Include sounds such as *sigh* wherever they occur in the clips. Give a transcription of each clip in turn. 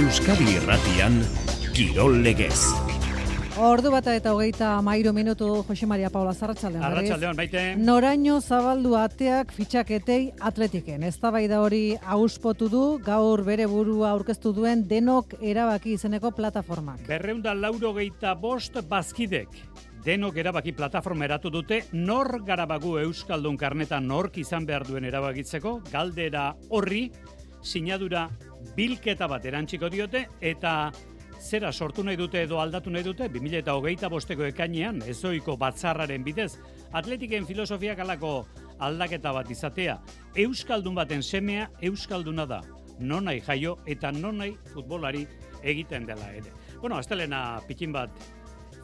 Euskadi Irratian Kirol Legez. Ordu bata eta hogeita mairu minutu Jose Maria Paula Zarratxaldean. Arratxaldean, baite. Noraino zabaldu ateak fitxaketei atletiken. Ez da hori auspotu du, gaur bere burua aurkeztu duen denok erabaki izeneko plataformak. Berreunda lauro geita bost bazkidek. Denok erabaki plataforma eratu dute, nor garabagu Euskaldun karneta nork izan behar duen erabakitzeko, galdera horri, sinadura bilketa bat erantxiko diote, eta zera sortu nahi dute edo aldatu nahi dute, 2000 eta hogeita bosteko ekainean, ezoiko batzarraren bidez, atletiken filosofiak alako aldaketa bat izatea, Euskaldun baten semea Euskalduna da, nonai jaio eta nonai futbolari egiten dela ere. Bueno, astelena pikin bat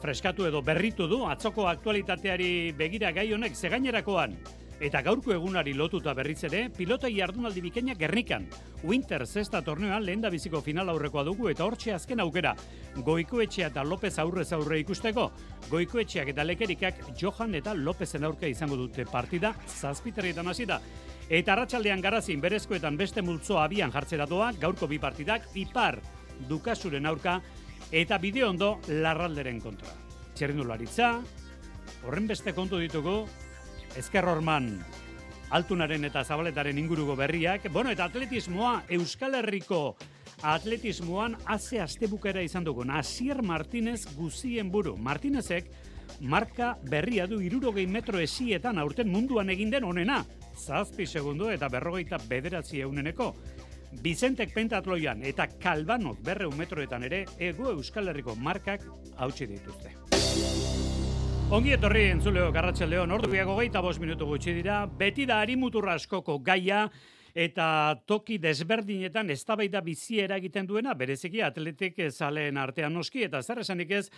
freskatu edo berritu du, atzoko aktualitateari begira gai honek, zegainerakoan, Eta gaurko egunari lotuta berriz ere, pilota jardunaldi bikaina gernikan. Winter zesta torneoan lehen da biziko final aurrekoa dugu eta hortxe azken aukera. Goikoetxea eta López aurrez aurre ikusteko. Goikoetxeak eta lekerikak Johan eta Lópezen aurka izango dute partida zazpiterrietan hasi da. Eta arratsaldean garazin berezkoetan beste multzo abian jartzera doa, gaurko bi partidak, ipar dukasuren aurka eta bideo ondo larralderen kontra. Txerrindularitza, horren beste kontu ditugu, Ezker Horman, altunaren eta zabaletaren inguruko berriak. Bueno, eta atletismoa, Euskal Herriko atletismoan haze astebukera izan dugu. Asier Martinez guzien buru. Martinezek marka berria du irurogei metro esietan aurten munduan egin den onena. Zazpi segundo eta berrogeita bederatzi euneneko. Bizentek pentatloian eta kalbanok berreun metroetan ere ego Euskal Herriko markak hautsi dituzte. Ongi etorri entzuleo garratxaldeon, ordu biago geita bos minutu gutxi dira, beti da harimuturra askoko gaia, eta toki desberdinetan eztabaida bizi eragiten duena bereziki atletik zaleen artean. Noski eta zer esanik ez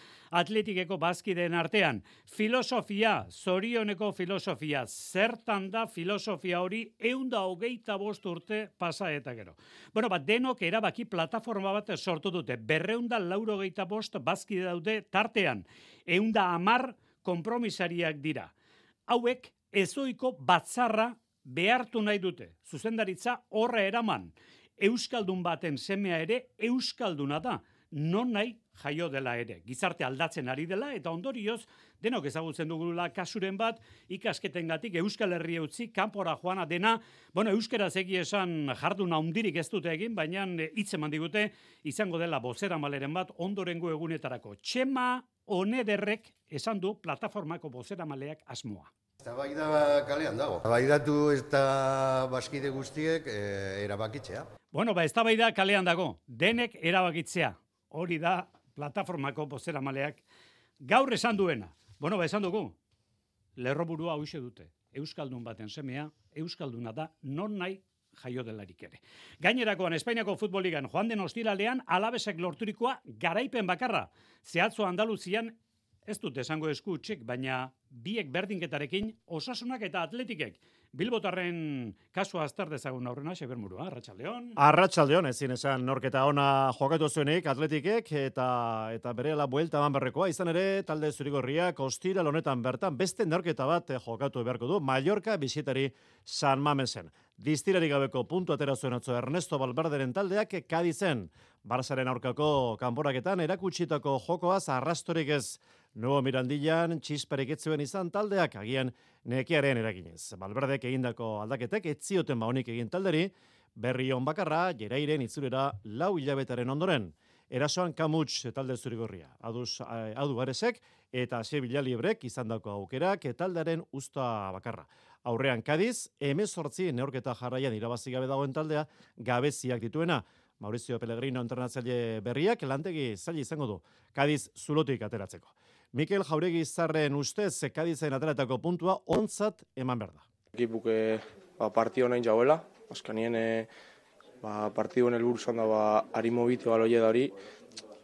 atletikeko bazkideen artean. Filosofia zorioneko filosofia. Zertan da filosofia hori eunda hogeita bost urte pasa eta gero. Bueno bat denok erabaki plataforma bat sortu dute. Berreunda lauro geita bost bazkide daude tartean. Eunda amar konpromisariak dira. Hauek ezoiko batzarra behartu nahi dute. Zuzendaritza horre eraman. Euskaldun baten semea ere Euskalduna da. Non nahi jaio dela ere. Gizarte aldatzen ari dela eta ondorioz denok ezagutzen dugula kasuren bat ikasketengatik Euskal Herria utzi kanpora joana dena. Bueno, euskara zegi esan jarduna hundirik ez dute egin, baina hitz eman digute izango dela bozera maleren bat ondorengo egunetarako. Txema onederrek esan du plataformako bozera maleak asmoa. Eta bai da kalean dago. Bai datu eta baskide guztiek e, erabakitzea. Bueno, ba, ez da bai da kalean dago. Denek erabakitzea. Hori da plataformako bozera maleak gaur esan duena. Bueno, ba, esan dugu. Lerro burua hause dute. Euskaldun baten semea, Euskalduna da, non nahi jaio delarik ere. Gainerakoan Espainiako futboligan joan den ostiralean alabesek lorturikoa garaipen bakarra. Zehatzo Andaluzian ez dut esango esku txek, baina biek berdinketarekin osasunak eta atletikek. Bilbotarren kasua azter dezagun aurrena, Xeber Murua, Arratxaldeon. Arratxaldeon, ezin esan norketa ona jokatu zuenik atletikek eta eta bere la buelta berrekoa. Izan ere, talde zurigorriak ostira honetan bertan beste norketa bat jokatu beharko du. Mallorca bisitari San Mamesen. Distirari gabeko puntu atera zuen atzo Ernesto Balbarderen taldeak kadizen. Barzaren aurkako kanporaketan erakutsitako jokoaz arrastorik ez Nuevo Mirandillan txisparek etzuen izan taldeak agian nekiaren eraginez. Balberdek egindako aldaketek etzioten ba honik egin talderi, berri on bakarra, jerairen itzulera lau hilabetaren ondoren. Erasoan kamuts talde zurigorria. Aduz, eh, adu baresek eta ze bilaliebrek izan dako aukerak taldaren usta bakarra. Aurrean Kadiz, emezortzi neorketa jarraian irabazi gabe dagoen taldea, gabeziak dituena. Maurizio Pellegrino entrenatzaile berriak lantegi zaila izango du. Kadiz zulotik ateratzeko. Mikel Jauregi zarren ustez zekadizen ateratako puntua ontzat eman behar da. Ekipuke ba, partio nahi jauela, azkanien e, ba, partio nel buruzan da ba, harimo bitu aloie da hori,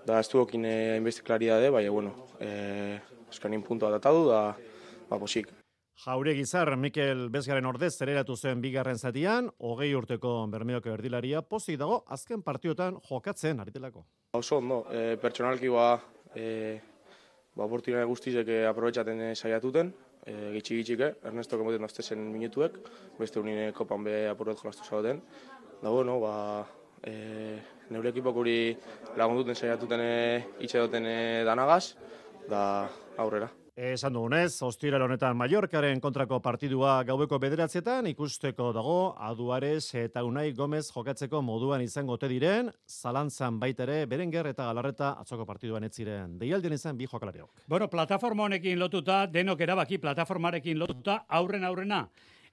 da ez duokin inbeste klaridade, baina bueno, e, azkanien puntua datadu da ba, posik. Jauregi zar, Mikel Bezgaren ordez zereratu zen bigarren zatian, hogei urteko bermeoko erdilaria pozik dago azken partiotan jokatzen aritelako. Oso ondo, e, pertsonalki ba, e, ba, oportunidade guztizek eh, aprobetsaten saiatuten, e, gitxi gitxike, Ernesto kemoten zen minutuek, beste unine kopan be apurret jolastu zauden. Da bueno, ba, e, neure ekipok uri lagunduten saiatuten itxe duten danagaz, da aurrera. Esan dugunez, ostiral honetan Mallorcaren kontrako partidua gaueko bederatzietan ikusteko dago Aduares eta Unai Gomez jokatzeko moduan izango te diren, zalantzan baitere Berenguer eta Galarreta atzoko partiduan ez ziren. Deialden izan bi jokalariok. Bueno, plataforma honekin lotuta, denok erabaki plataformarekin lotuta, aurren aurrena,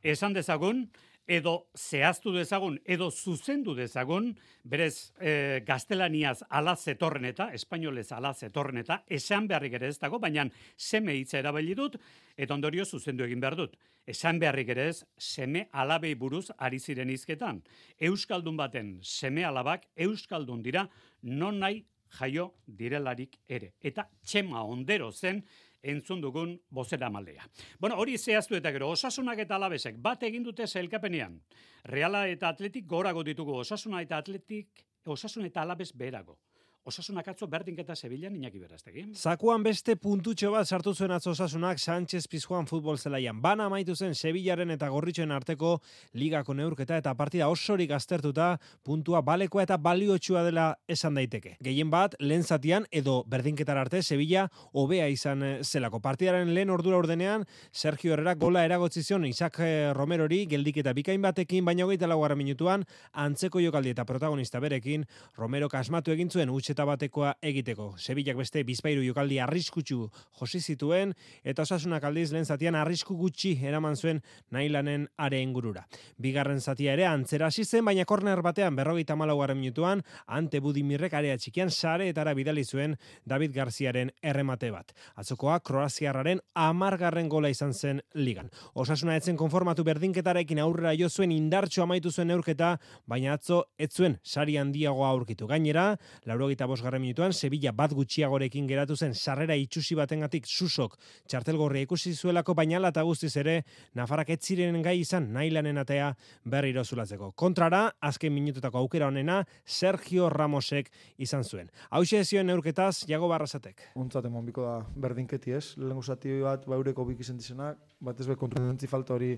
esan dezagun, edo zehaztu dezagun, edo zuzendu dezagun, berez e, gaztelaniaz ala zetorren eta, espainolez ala zetorren eta, esan beharrik ere ez dago, baina seme hitza erabili dut, eta ondorio zuzendu egin behar dut. Esan beharrik ere ez, seme alabei buruz ari ziren izketan. Euskaldun baten seme alabak, Euskaldun dira, non nahi jaio direlarik ere. Eta txema ondero zen, entzun dugun bozera maldea. Bueno, hori zehaztu eta gero, osasunak eta alabesek bat egin dute zelkapenean. Reala eta atletik gorago ditugu, osasuna eta atletik, osasun eta alabes berago. Osasunak atzo berdinketa Sevillan inaki beraztegi. Zakuan beste puntutxo bat sartu zuen atzo osasunak Sánchez Pizjuan futbol zelaian. Bana amaitu zen Sevillaren eta Gorritxoen arteko ligako neurketa eta partida osorik aztertuta puntua balekoa eta baliotsua dela esan daiteke. Gehien bat, lehen zatian edo berdinketar arte Sevilla hobea izan eh, zelako. Partidaren lehen ordura ordenean Sergio Herrera gola eragotzi zion Isaac eh, Romerori geldik eta bikain batekin, baina hogeita laguarra minutuan antzeko jokaldi eta protagonista berekin Romero kasmatu egin zuen eta batekoa egiteko. Sevillak beste bizpairu jokaldi arriskutsu josi zituen eta osasunak aldiz lehen zatian arrisku gutxi eraman zuen nailanen are ingurura. Bigarren zatia ere antzera hasi zen baina korner batean berrogeita malaugarren minutuan ante budimirrek area txikian sare eta bidali zuen David Garziaren erremate bat. Atzokoa Kroaziarraren amargarren gola izan zen ligan. Osasuna etzen konformatu berdinketarekin aurrera jo zuen indartxo amaitu zuen neurketa, baina atzo ez zuen sari handiagoa aurkitu. Gainera, laurogeita bosgarren minutuan, Sevilla bat gutxiagorekin geratu zen sarrera itxusi batengatik susok txartelgorria ikusi zuelako baina eta guztiz ere Nafarak ez ziren gai izan nailanen atea berri zulatzeko. Kontrara, azken minututako aukera honena Sergio Ramosek izan zuen. Hau zioen neurketaz, jago barrazatek. Untzat emon biko da berdinketi ez. Lehen zati bat, ba eureko bik izentizenak, bat ez be kontrolentzi falta hori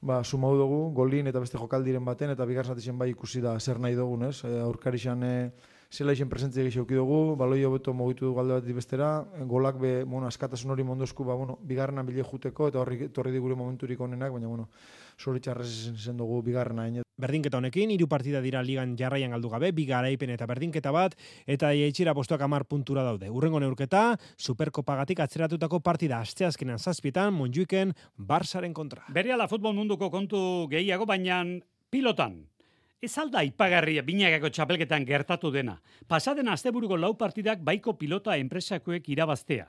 ba, sumau dugu, golin eta beste jokaldiren baten, eta bigarren zati bai ikusi da zer nahi dugun ez. E, aurkarixan e, zela izen presentzia gixauki dugu, baloi hobeto mogitu dugu alde bat bestera, golak be, bueno, askatasun hori mondosku, ba, bueno, bigarrena bile juteko, eta horri torri digure momenturik onenak, baina, bueno, zoritxarrez zen dugu bigarrena. Berdinketa honekin, hiru partida dira ligan jarraian galdu gabe, bigaraipen eta berdinketa bat, eta jaitxira postuak amar puntura daude. Urrengo neurketa, superkopagatik atzeratutako partida asteazkenan zazpietan, monjuiken, Barsaren kontra. Bereala futbol munduko kontu gehiago, baina pilotan, Ez alda ipagarria binagako txapelketan gertatu dena. Pasaden asteburuko lau partidak baiko pilota enpresakoek irabaztea.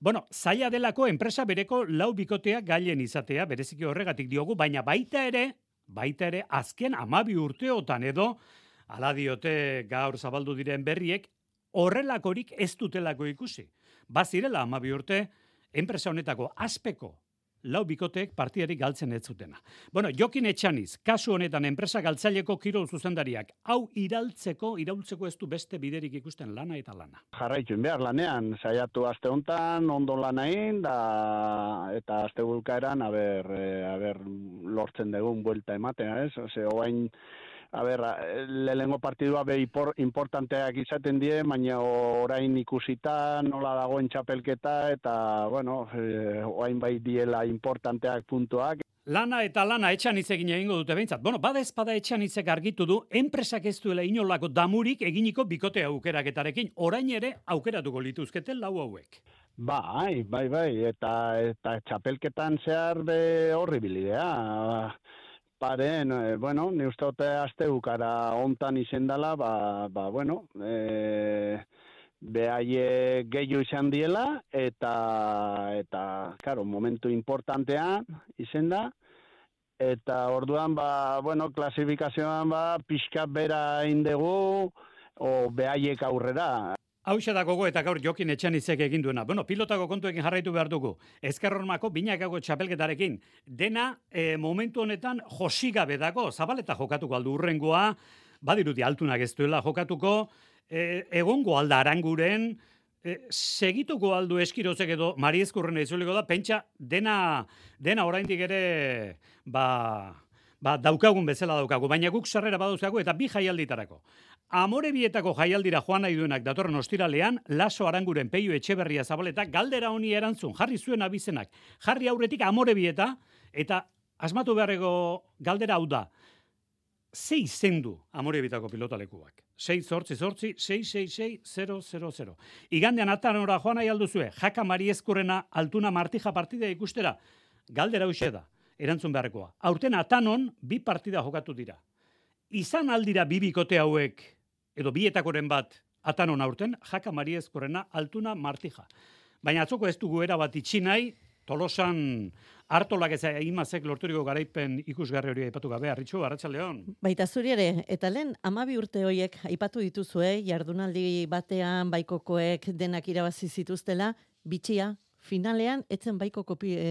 Bueno, zaila delako enpresa bereko lau bikotea gailen izatea, bereziki horregatik diogu, baina baita ere, baita ere, azken amabi urteotan edo, ala diote gaur zabaldu diren berriek, horrelakorik ez dutelako ikusi. Bazirela amabi urte, enpresa honetako aspeko lau bikotek partiarik galtzen ez zutena. Bueno, Jokin Etxaniz, kasu honetan enpresa galtzaileko kirol zuzendariak, hau iraltzeko, iraultzeko ez du beste biderik ikusten lana eta lana. Jarraitu behar lanean, saiatu aste hontan ondo lanain, da, eta aste bulkaeran, aber, e, aber, lortzen dugun buelta ematen, ez? Ose, oain, a ber, lehengo partidua be importanteak izaten die, baina orain ikusita nola dagoen txapelketa eta, bueno, e, orain bai diela importanteak puntuak. Lana eta lana etxan egin egingo dute behintzat. Bueno, bada ezpada etxan argitu du, enpresak ez duela inolako damurik eginiko bikote aukeraketarekin. Orain ere aukeratuko lituzketen lau hauek. Bai, bai, bai, eta, eta txapelketan zehar be horri bilidea pare, no, e, bueno, ni uste dute azte ukara ontan izendala, ba, ba, bueno, e, behaie gehiu izan diela, eta, eta, karo, momentu importantean izenda, eta orduan, ba, bueno, klasifikazioan, ba, pixka bera indegu, o behaiek aurrera. Hau da gogo eta gaur jokin etxan izek egin duena. Bueno, pilotako kontuekin jarraitu behar dugu. Ezkerrormako binakago txapelketarekin. Dena e, momentu honetan josigabe dago. Zabaleta jokatuko aldu urrengoa. Badiruti altunak ez duela jokatuko. E, egongo alda aranguren. E, segituko aldu eskirozek edo mariezkurren izuliko da. Pentsa dena, dena oraindik ere ba, ba, daukagun bezala daukagu, baina guk sarrera badauzkagu eta bi jaialditarako. Amore bietako jaialdira joan nahi duenak datorren ostiralean, laso aranguren peio etxeberria zabaleta, galdera honi erantzun, jarri zuen abizenak, jarri aurretik amore bieta, eta asmatu beharreko galdera hau da, zei zendu amore bitako pilotalekuak. 6 zortzi zortzi, 666 Igandean atanora joan nahi alduzue, jaka mariezkurrena altuna martija partida ikustera, galdera hoxe da, erantzun beharrekoa. Aurten atanon, bi partida jokatu dira. Izan aldira bi bikote hauek, edo bietakoren bat, atanon aurten, jaka mariezkurrena altuna martija. Baina atzoko ez dugu era bat itxinai, tolosan hartolak ez imazek lorturiko garaipen ikusgarri hori aipatu gabe, arritxu, arratsaldeon. Baita zuri ere, eta lehen, amabi urte horiek aipatu dituzue, jardunaldi batean baikokoek denak irabazi zituztela, bitxia, finalean etzen baiko kopi e,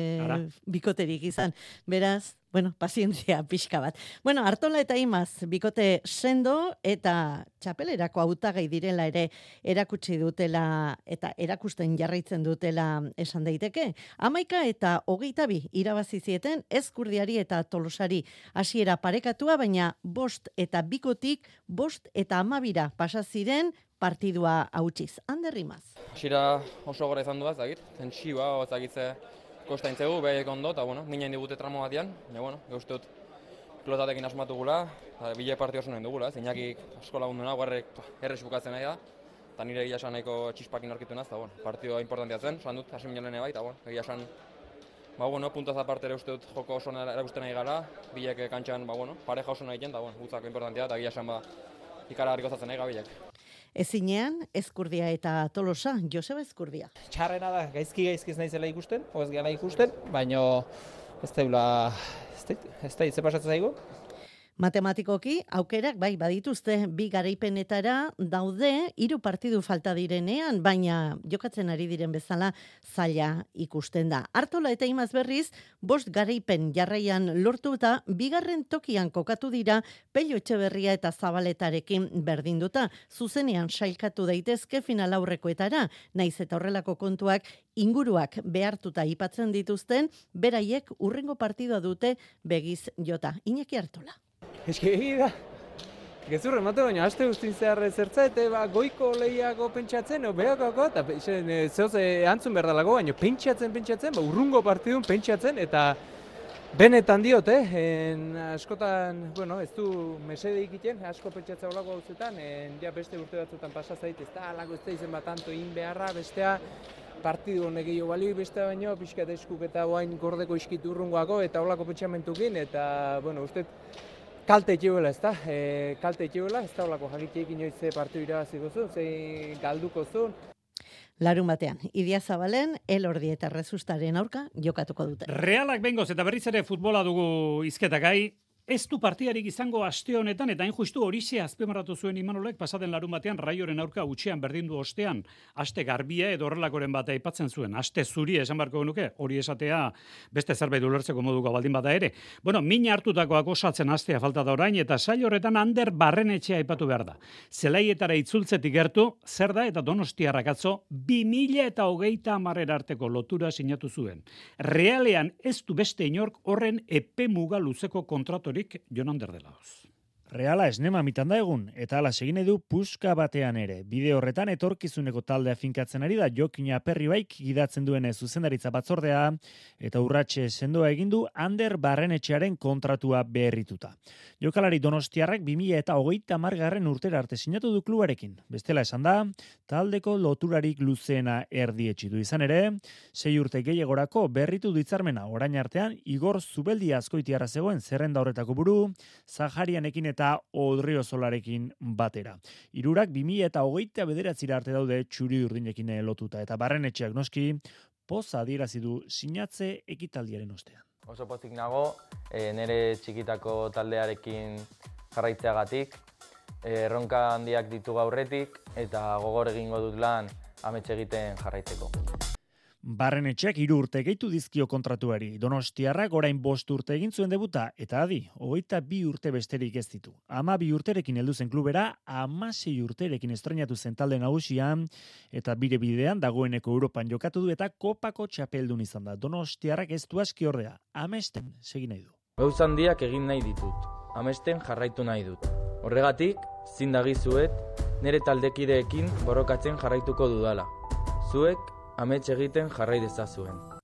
bikoterik izan. Beraz, bueno, pazientzia *laughs* pixka bat. Bueno, Artola eta Imaz, bikote sendo eta txapelerako hautagai direla ere erakutsi dutela eta erakusten jarraitzen dutela esan daiteke. Amaika eta hogeita bi irabazi zieten ezkurdiari eta tolosari hasiera parekatua, baina bost eta bikotik bost eta amabira pasaziren partidua hautsiz. Ander Imaz. Hasiera oso gora izan duaz, dakit, tentsioa, ozakitze, kostain zegu, behek ondo, eta bueno, minen digute tramo batian, ja bueno, uste dut pilotatekin asmatu gula, eta bile parti oso nahi dugula, ez, asko lagundu nahi, guarrek errez bukatzen nahi da, eta nire egia esan nahiko txispakin orkitu naz, eta bueno, partioa importantia zen, esan dut, hasi minen bai, eta bueno, egia esan, ba bueno, puntaz aparte ere uste dut joko oso erakusten nahi gara, bilek kantxan, ba bueno, pareja oso nahi jen, eta bueno, gutzako importantia, eta egia esan ba, ikara harriko zatzen nahi gabilek. Ezinean, Ezkurdia eta Tolosa, Joseba Ezkurdia. Txarrena da, gaizki gaizkiz naizela ikusten, oez gana ikusten, baino ez da, ez da, ez da, ez da, Matematikoki, aukerak bai badituzte bi garaipenetara daude hiru partidu falta direnean, baina jokatzen ari diren bezala zaila ikusten da. Artola eta imaz berriz, bost garaipen jarraian lortu eta bigarren tokian kokatu dira pelio etxeberria eta zabaletarekin berdinduta. Zuzenean sailkatu daitezke final aurrekoetara, naiz eta horrelako kontuak inguruak behartuta ipatzen dituzten, beraiek urrengo partidua dute begiz jota. Iñaki Artola. Eske egi da. Gezur emate baina aste guztin zehar zertza eta ba, goiko lehiago pentsatzen, o behakako, eta e, zehoz e, antzun behar dalago, baina pentsatzen, pentsatzen, ba, urrungo partidun pentsatzen, eta benetan diot, eh? En, askotan, bueno, ez du mesede ikiten, asko pentsatzen olako gauzetan, en, ja, beste urte batzutan pasa zait, ez da, alako ez da izen bat anto in beharra, bestea, partidu honek gehiago balio beste baino, pixka eskuk eta oain gordeko iskitu urrungoako, eta olako pentsamentukin, eta, bueno, uste, kalte etxibela, ez da? E, kalte etxibela, ez da olako jakitxeik inoiz ze partu irabaziko zuen, ze galduko zuen. Larun batean, Idia Zabalen, Elordi eta Rezustaren aurka jokatuko dute. Realak bengoz eta berriz ere futbola dugu izketakai, Ez du partiarik izango aste honetan eta hain justu horixe azpemarratu zuen Imanolek pasaden larun batean raioren aurka utxean berdindu ostean. Aste garbia edo horrelakoren bat aipatzen zuen. Aste zuri esan barko nuke hori esatea beste zerbait ulertzeko moduko baldin bada ere. Bueno min hartutakoak osatzen astea falta da orain eta sail horretan ander barrenetxea aipatu behar da. Zelaietara itzultzetik gertu zer da eta donostiarrak atzo 2000 eta hogeita amarrer arteko lotura sinatu zuen. Realean ez du beste inork horren epe muga luzeko Rick Jonander de Laos. Reala esnema mitan da egun, eta ala segin du puska batean ere. Bide horretan etorkizuneko taldea finkatzen ari da Jokina Perri baik gidatzen duen zuzendaritza batzordea, eta urratxe sendoa egindu Ander Barrenetxearen kontratua beherrituta. Jokalari donostiarrak 2000 eta hogeita margarren urtera arte sinatu du klubarekin. Bestela esan da, taldeko loturarik luzeena erdietxi du izan ere, sei urte gehiagorako berritu ditzarmena orain artean, Igor Zubeldi askoitiarra zegoen zerrenda horretako buru, Zaharianekin eta eta Odrio Solarekin batera. Irurak 2000 eta hogeita bederatzira arte daude txuri urdinekin lotuta eta barren etxeak noski poza adierazi du sinatze ekitaldiaren ostean. Oso pozik nago, e, nire txikitako taldearekin jarraitzeagatik, eh, erronka handiak ditu gaurretik eta gogor egingo dut lan ametxe egiten jarraitzeko. Barren etxeak iru urte gehitu dizkio kontratuari. Donostiarrak orain bost urte egin zuen debuta, eta adi, hogeita bi urte besterik ez ditu. Ama bi urterekin heldu zen klubera, ama sei urterekin estrenatu zen talde nagusian, eta bire bidean dagoeneko Europan jokatu du eta kopako txapeldun izan da. Donostiarrak ez du aski ordea, amesten, segin nahi du. Gauza handiak egin nahi ditut, amesten jarraitu nahi dut. Horregatik, zindagizuet, nire taldekideekin borrokatzen jarraituko dudala. Zuek, amets egiten jarrai dezazuen.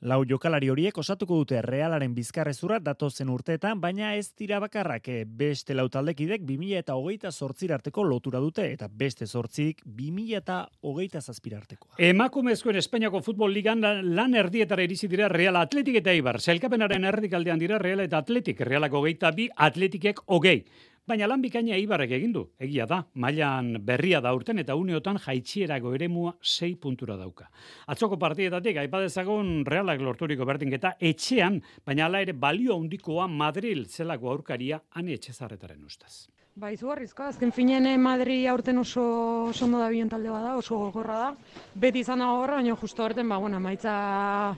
Lau jokalari horiek osatuko dute realaren bizkarrezura datozen urteetan, baina ez dira bakarrak eh, beste lau taldekidek 2000 eta hogeita arteko lotura dute, eta beste sortzik 2000 eta hogeita zazpirarteko. Emakumezkoen Espainiako futbol ligan lan erdietara irizi dira Real Atletik eta Ibar. Zelkapenaren erdikaldean dira Real eta Atletik. Realako hogeita bi, Atletikek hogei. Baina lan bikaina Ibarrek egin du. Egia da, mailan berria da urten eta uneotan jaitsierako eremua sei puntura dauka. Atzoko partietatik aipadezagon realak lorturiko berdinketa etxean, baina ala ere balio handikoa Madril zelako aurkaria ane etxezarretaren ustaz. Ba, izugarrizko, azken finen eh, Madri aurten oso sondo da bien talde bada, oso gogorra da. Beti izan da gogorra, baina justo aurten, ba, bueno, maitza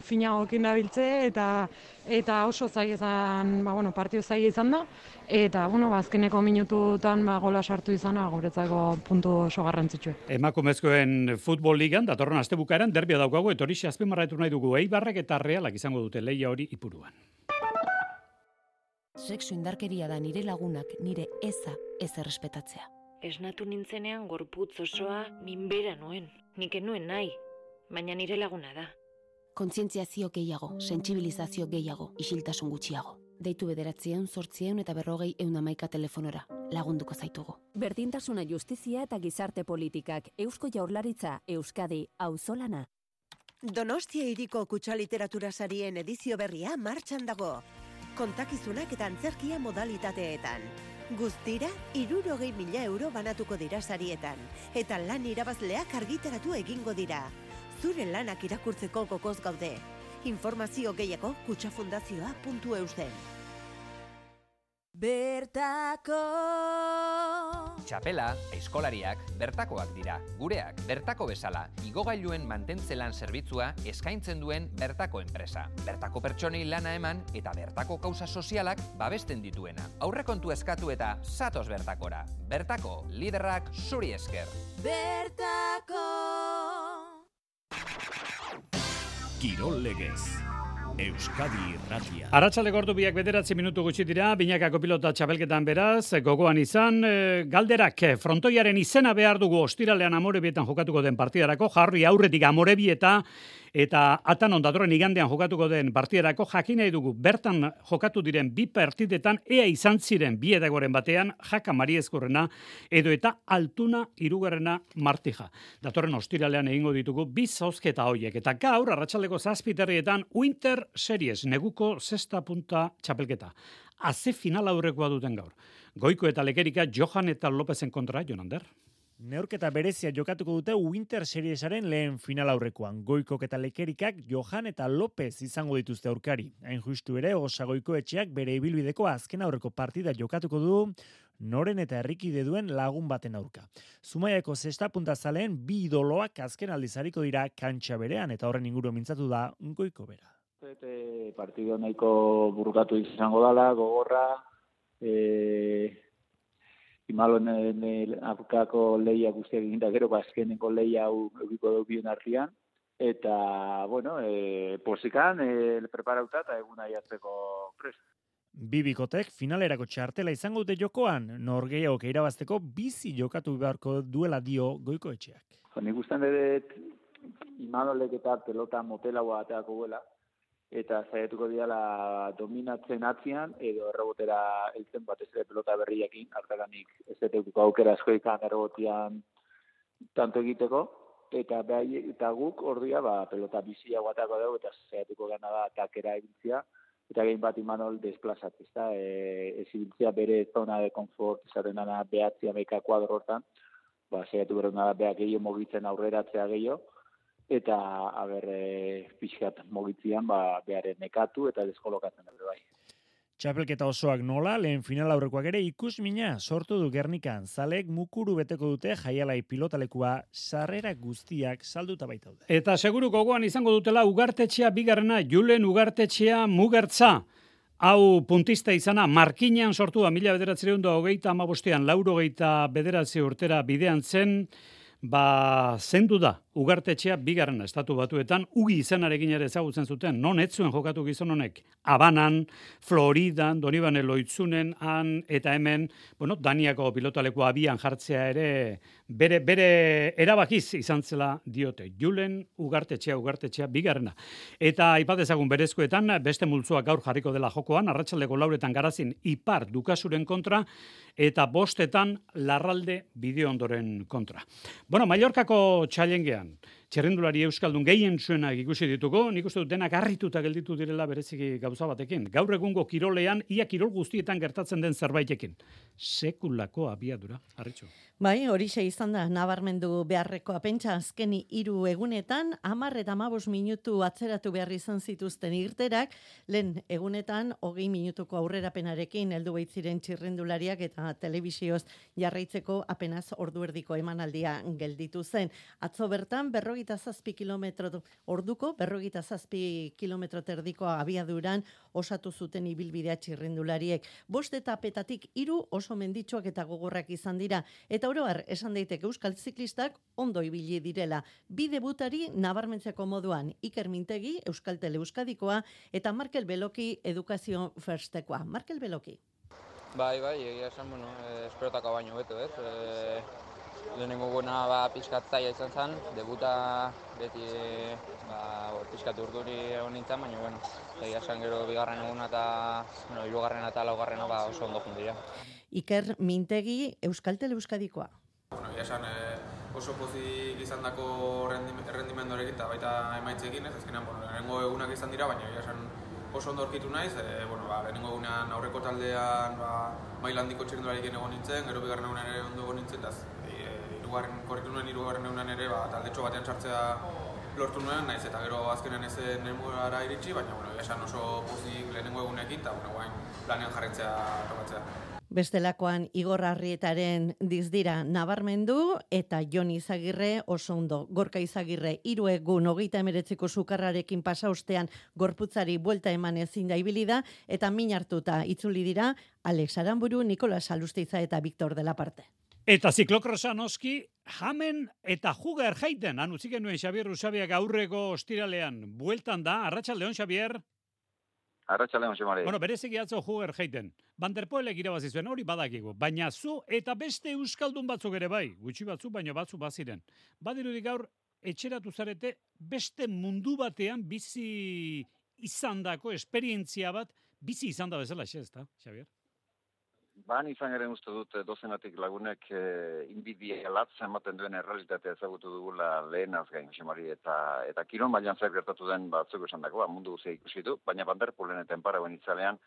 finagokin da biltze, eta, eta oso zai izan, ba, bueno, partio zai izan da. Eta, bueno, ba, azkeneko minututan ba, gola sartu izana, guretzako puntu oso garrantzitsu. Emakumezkoen futbol ligan, datorren azte bukaeran, derbia daukago, eta hori nahi dugu, eibarrek eta realak izango dute leia hori ipuruan. Sexu indarkeria da nire lagunak nire eza ez errespetatzea. Esnatu nintzenean gorputz osoa minbera nuen. Nik nuen nahi, baina nire laguna da. Kontzientziazio gehiago, sentsibilizazio gehiago, isiltasun gutxiago. Deitu bederatzieun, sortzieun eta berrogei eun amaika telefonora. Lagunduko zaitugu. Berdintasuna justizia eta gizarte politikak. Eusko jaurlaritza, Euskadi, auzolana. Donostia iriko kutsa literatura sarien edizio berria martxan dago kontakizunak eta antzerkia modalitateetan. Guztira, irurogei mila euro banatuko dira sarietan, eta lan irabazleak argitaratu egingo dira. Zure lanak irakurtzeko gokoz gaude. Informazio gehiago kutsafundazioa.eusen. Bertako Txapela, eskolariak, bertakoak dira. Gureak, bertako bezala, igogailuen mantentzelan zerbitzua eskaintzen duen bertako enpresa. Bertako pertsonei lana eman eta bertako kauza sozialak babesten dituena. Aurrekontu eskatu eta satos bertakora. Bertako, liderrak zuri esker. Bertako Kirol legez. Euskadi Irratia. Arratsalde gordu biak bederatzi minutu gutxi dira, binakako pilota txapelketan beraz, gogoan izan, e, galderak eh, frontoiaren izena behar dugu ostiralean amorebietan jokatuko den partidarako, jarri aurretik amorebieta, eta atan ondatorren igandean jokatuko den partierako jakin nahi dugu bertan jokatu diren bi partidetan ea izan ziren bi edagoren batean jaka mariezkorrena edo eta altuna irugarrena martija. Datorren ostiralean egingo ditugu bi zauzketa hoiek eta gaur arratsaldeko zazpiterrietan Winter Series neguko zesta punta txapelketa. Aze final aurrekoa duten gaur. Goiko eta lekerika Johan eta Lopezen kontra, Jonander. Neurketa berezia jokatuko dute Winter Seriesaren lehen final aurrekoan. Goikok eta lekerikak Johan eta López izango dituzte aurkari. Hain justu ere, osa goiko etxeak bere ibilbideko azken aurreko partida jokatuko du noren eta herrikide duen lagun baten aurka. Zumaiako zesta puntazaleen bi idoloak azken aldizariko dira kantxa berean eta horren inguru mintzatu da goiko bera. Eta partido nahiko burukatu izango dala, gogorra, e, imalo ne afkako leia guztiak egin da gero bazkeneko ba, leia hau egiko du bien artean. Eta bueno eh posikan eh preparatuta eta egun aiatzeko prest. Bibikotek finalerako txartela izango dute jokoan, norgeiok irabazteko bizi jokatu beharko duela dio goiko etxeak. Jo, nik ustean dut imanolek eta pelota motela ateako guela, eta zaiatuko diala dominatzen atzian, edo errobotera eltzen batez ere pelota berriakin, hartaganik ez dut aukera eskoikan errobotian tanto egiteko, eta behai, eta guk ordia ba, pelota bizia guatako dugu, eta zaiatuko gana da takera egintzia, eta gehin bat imanol desplazat, ez da, e, ez ibiltzia bere zona de konfort, izaten dana behatzia meika kuadro hortan, ba, zaiatu bero nada behak gehiago mogitzen aurreratzea gehiago, eta aber e, pixkat mogitzian ba bearen nekatu eta deskolokatzen ere bai. Txapelketa osoak nola, lehen final aurrekoak ere ikus mina sortu du Gernikan. Zalek mukuru beteko dute jaialai pilotalekua sarrera guztiak salduta baita dute. Eta seguru gogoan izango dutela ugartetxea bigarrena, Julen ugartetxea mugertza. Hau puntista izana, markinean sortua mila bederatzereun da hogeita amabostean, lauro geita bederatze urtera bidean zen, ba zendu da Ugartetxea bigarren estatu batuetan ugi izenarekin ere ezagutzen zuten. Non ez zuen jokatu gizon honek? Abanan, Floridan, Donibane Loitzunen, han eta hemen, bueno, Daniako pilotaleko abian jartzea ere bere, bere erabakiz izan zela diote. Julen ugartetxea, ugartetxea bigarrena. Eta aipatezagun berezkoetan, beste multzoa gaur jarriko dela jokoan, arratsaldeko lauretan garazin ipar dukasuren kontra, eta bostetan larralde bideo ondoren kontra. Bueno, Mallorcako And. Txerrendulari euskaldun gehien zuenak ikusi dituko, nik uste dut denak harrituta gelditu direla bereziki gauza batekin. Gaur egungo kirolean, ia kirol guztietan gertatzen den zerbaitekin. Sekulako abiadura, harritxo. Bai, hori izan da, nabarmendu beharrekoa pentsa azkeni hiru egunetan, amar eta amabos minutu atzeratu behar izan zituzten irterak, lehen egunetan, hogei minutuko aurrerapenarekin heldu baitziren txirrendulariak eta telebizioz jarraitzeko apenas ordu erdiko emanaldia gelditu zen. Atzo bertan, berrogita zazpi kilometro orduko, berrogita zazpi kilometro terdiko abiaduran osatu zuten ibilbidea txirrendulariek. Bost eta petatik hiru oso menditsuak eta gogorrak izan dira, eta oroar esan daiteke euskal ziklistak ondo ibili direla. Bi debutari nabarmentzeko moduan Iker Mintegi, Euskal Tele Euskadikoa eta Markel Beloki Edukazio Firstekoa. Markel Beloki. Bai, bai, egia esan, bueno, eh, esperotako baino beto, ez? Eh, lehenengo guna ba, pixkat zaila izan zen, debuta beti ba, pixkat urduri egon nintzen, baina, bueno, egia esan gero bigarren eguna eta, bueno, irugarren eta laugarrena ba, oso ondo jundira. Iker Mintegi, Euskal Tele Euskadikoa. Bueno, egia esan, eh, oso pozik izan dako rendimendorekin eta baita emaitzekin, ez azkenean, bueno, lehenengo egunak izan dira, baina egia esan oso ondo orkitu naiz, e, bueno, ba, lehenengo egunean aurreko taldean ba, maila handiko txirrendularekin egon nintzen, gero bigarren egunean ere ondo egon nintzen, eta irugarren, korritu nuen irugarren egunean ere, ba, taldetxo batean sartzea lortu nuen, naiz eta gero azkenean ez nemurara iritsi, baina bueno, esan oso pozik lehenengo egunekin, eta bueno, guain planean jarretzea tokatzea. Bestelakoan Igor Arrietaren dizdira nabarmendu eta Jon Izagirre oso ondo. Gorka Izagirre hiru egun hogeita emeretziko sukarrarekin pasa ostean gorputzari buelta eman ezin da ibilida eta min hartuta itzuli dira Alex Aramburu, Nikolas Alusteiza eta Victor de la Parte. Eta ziklokrosa noski, jamen eta juger jaiten, anutzik nuen Xabier Usabiak aurreko ostiralean. Bueltan da, arratsaldeon Xabier. Arratxale, Jose Mari. Bueno, bereziki atzo juger jeiten. Banderpoelek irabazi zuen hori badakigu. Baina zu eta beste euskaldun batzuk ere bai. Gutxi batzu, baina batzu baziren. Badirudik gaur, etxeratu zarete beste mundu batean bizi izandako esperientzia bat, bizi izan da bezala, ez da, Xavier? Ban izan ere uste dut eh, dozenatik lagunek e, inbidia latzen ematen duen errealitatea ezagutu dugula lehen azgain, Xemari, eta, eta kiron bailan zer gertatu den batzuk esan dako, ba, mundu guzia ikusi du, baina banderpulen eta enparagoen itzalean,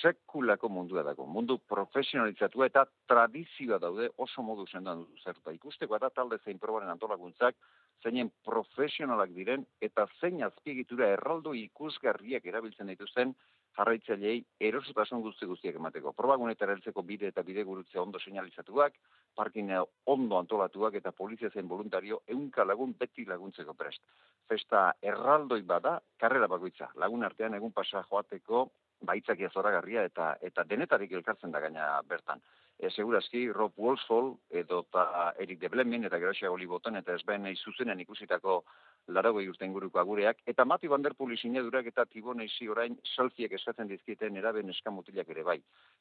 sekulako mundua dago, mundu profesionalitzatu eta tradizioa daude oso modu zendan zerta. Ikusteko eta talde zein probaren antolakuntzak, zeinen profesionalak diren eta zein azpiegitura erraldo ikusgarriak erabiltzen dituzten jarraitzaileei erosotasun guzti guztiak emateko. Probagunetara heltzeko bide eta bide gurutze ondo seinalizatuak, parkine ondo antolatuak eta polizia zen voluntario eunka lagun beti laguntzeko prest. Festa erraldoi bada, karrera bakoitza. Lagun artean egun pasa joateko baitzakia zoragarria eta eta denetarik elkartzen da gaina bertan e, segurazki Rob Wolfsall edo ta Eric de Blemen eta Gracia Oliboten eta ezben zuzenen ikusitako larago urte inguruko agureak eta Mati Van Der Poel sinadurak eta Tibonesi orain selfieek eskatzen dizkieten eraben eskamutilak ere bai.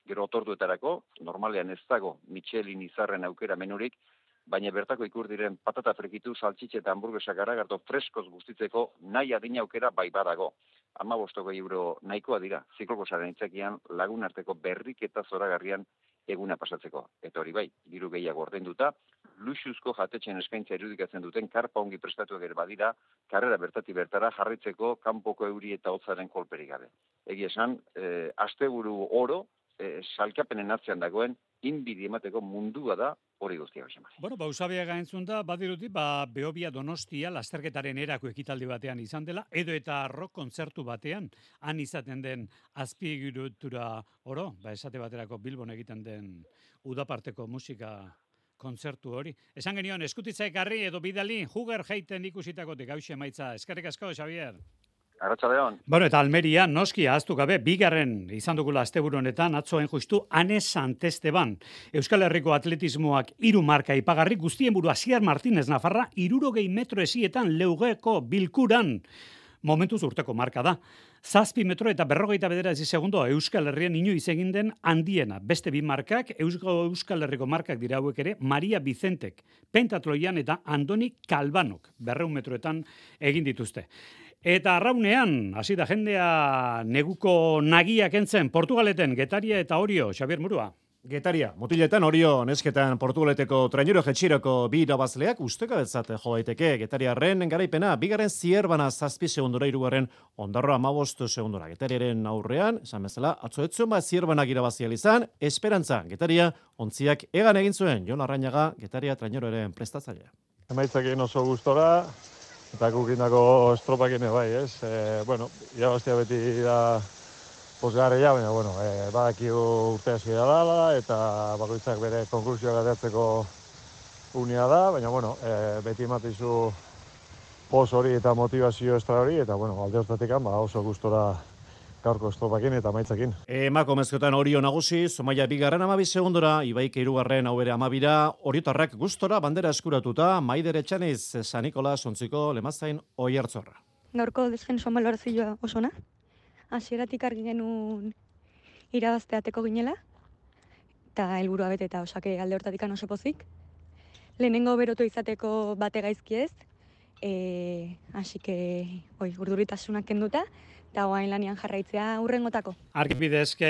Gero otorduetarako normalean ez dago Michelin izarren aukera menurik baina bertako ikur diren patata frekitu, saltxitxe eta hamburguesa garagardo freskoz guztitzeko nahi adina aukera bai badago. Ama bostoko euro nahikoa dira, zikloko zaren itzakian lagun arteko berrik eta zoragarrian eguna pasatzeko. Eta hori bai, diru gehiago ordainduta, luxuzko jatetxen eskaintza irudikatzen duten karpa ongi prestatuak ere badira, karrera bertati bertara jarritzeko kanpoko euri eta hotzaren kolperik gabe. Egi esan, e, asteburu oro, e, salkapenen atzean dagoen, inbidi emateko mundua da hori guztia hoxe Bueno, ba, usabia gaintzun da, badiruti, ba, Beobia Donostia, lasterketaren erako ekitaldi batean izan dela, edo eta rock kontzertu batean, han izaten den azpiegirutura oro, ba, esate baterako Bilbon egiten den udaparteko musika kontzertu hori. Esan genion, eskutitza ekarri edo bidali, juger jaiten ikusitakotik, hause maitza. Eskerrik asko, Xavier. Arratxaldeon. Bueno, eta Almeria, noski, ahaztu gabe, bigarren izan dugula asteburu honetan, atzoen justu, Ane Santesteban. Euskal Herriko atletismoak hiru marka ipagarri, guztien buru Asiar Martínez Nafarra, irurogei metro esietan leugeko bilkuran. Momentuz urteko marka da. Zazpi metro eta berrogeita bederatzi segundo Euskal Herrian inoiz egin den handiena. Beste bi markak, Eusko Euskal Herriko markak dira hauek ere, Maria Vicentek, pentatloian eta Andoni Kalbanok, berreun metroetan egin dituzte. Eta arraunean, hasi da jendea neguko nagiak entzen, Portugaleten, Getaria eta Orio, Xabier Murua. Getaria, mutiletan Orio, nesketan Portugaleteko trainero jetxiroko bi irabazleak usteka betzat jo daiteke Getariarren garaipena, bigaren zierbana zazpi segundora irugarren ondarro amabostu segundora. Getariaren aurrean, esan bezala, atzoetzen bat zierbanak irabazia izan, esperantza, Getaria, ontziak egan egin zuen, Jon Arrainaga, Getaria traineroaren prestatzailea. Emaitzakin oso gustora, eta gukindako estropak ere bai, ez? E, bueno, irabaztia beti da posgarria, baina, bueno, e, badakigu urte hasi da dala, eta bakoitzak bere konklusioa garatzeko unia da, baina, bueno, e, beti ematizu pos hori eta motivazio estra hori, eta, bueno, alde hortatik ba, oso gustora gaurko estropakin eta maitzakin. Emako mezkotan Orio nagusi, Zomaia bigarren amabi segundora, Ibaike irugarren hau bere amabira, Oriotarrak gustora bandera eskuratuta, Maidere Txaniz, San Nikola, Sontziko, Lemazain, Oi hartzorra. Gaurko descensoan balorazioa osona. Hasieratik argi genuen irabazteateko ginela, eta helburua bete eta osake alde hortatik oso pozik. Lehenengo berotu izateko bate gaizki ez, e, así que, oi, urduritasunak kenduta, eta oain lanian jarraitzea urrengotako. Arkipidezke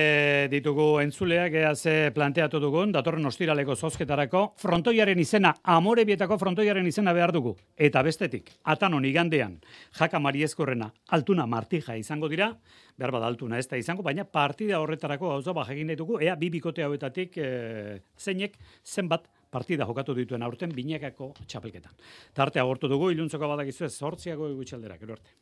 ditugu entzuleak ea ze planteatu dugun, datorren ostiraleko zozketarako, frontoiaren izena, amorebietako frontoiaren izena behar dugu. Eta bestetik, atanon igandean, jaka mariezkorrena, altuna martija izango dira, behar bada altuna ez da izango, baina partida horretarako gauza baj egin ditugu, ea bi bikote hauetatik e, zeinek zenbat partida jokatu dituen aurten binekako txapelketan. Tarte agortu dugu, iluntzoko badakizu ez, sortziago egutxaldera, gero arte.